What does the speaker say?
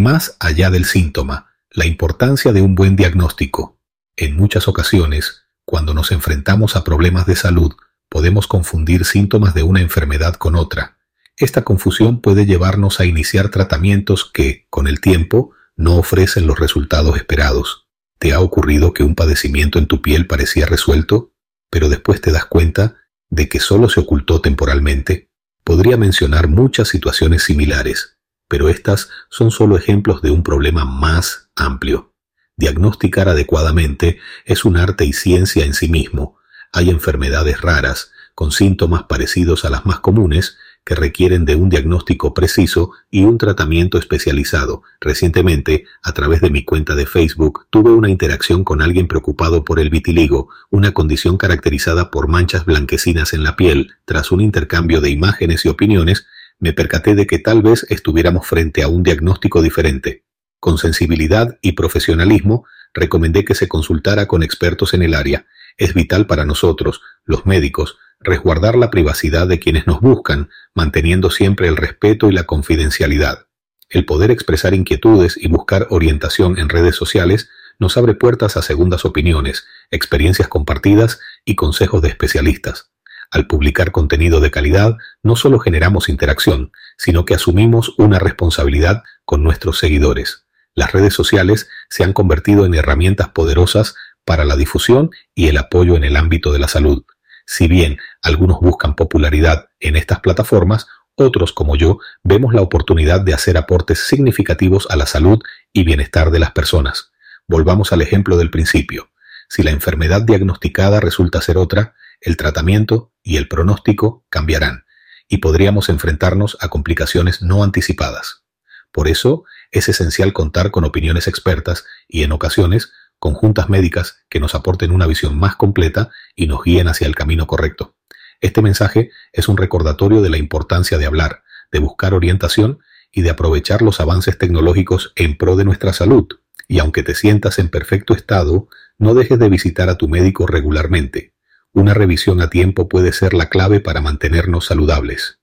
Más allá del síntoma, la importancia de un buen diagnóstico. En muchas ocasiones, cuando nos enfrentamos a problemas de salud, podemos confundir síntomas de una enfermedad con otra. Esta confusión puede llevarnos a iniciar tratamientos que, con el tiempo, no ofrecen los resultados esperados. ¿Te ha ocurrido que un padecimiento en tu piel parecía resuelto, pero después te das cuenta de que solo se ocultó temporalmente? Podría mencionar muchas situaciones similares, pero estas son solo ejemplos de un problema más amplio. Diagnosticar adecuadamente es un arte y ciencia en sí mismo. Hay enfermedades raras, con síntomas parecidos a las más comunes, que requieren de un diagnóstico preciso y un tratamiento especializado. Recientemente, a través de mi cuenta de Facebook, tuve una interacción con alguien preocupado por el vitiligo, una condición caracterizada por manchas blanquecinas en la piel. Tras un intercambio de imágenes y opiniones, me percaté de que tal vez estuviéramos frente a un diagnóstico diferente. Con sensibilidad y profesionalismo, recomendé que se consultara con expertos en el área. Es vital para nosotros, los médicos, resguardar la privacidad de quienes nos buscan, manteniendo siempre el respeto y la confidencialidad. El poder expresar inquietudes y buscar orientación en redes sociales nos abre puertas a segundas opiniones, experiencias compartidas y consejos de especialistas. Al publicar contenido de calidad, no solo generamos interacción, sino que asumimos una responsabilidad con nuestros seguidores. Las redes sociales se han convertido en herramientas poderosas para la difusión y el apoyo en el ámbito de la salud. Si bien algunos buscan popularidad en estas plataformas, otros como yo vemos la oportunidad de hacer aportes significativos a la salud y bienestar de las personas. Volvamos al ejemplo del principio. Si la enfermedad diagnosticada resulta ser otra, el tratamiento y el pronóstico cambiarán y podríamos enfrentarnos a complicaciones no anticipadas. Por eso es esencial contar con opiniones expertas y en ocasiones conjuntas médicas que nos aporten una visión más completa y nos guíen hacia el camino correcto. Este mensaje es un recordatorio de la importancia de hablar, de buscar orientación y de aprovechar los avances tecnológicos en pro de nuestra salud. Y aunque te sientas en perfecto estado, no dejes de visitar a tu médico regularmente. Una revisión a tiempo puede ser la clave para mantenernos saludables.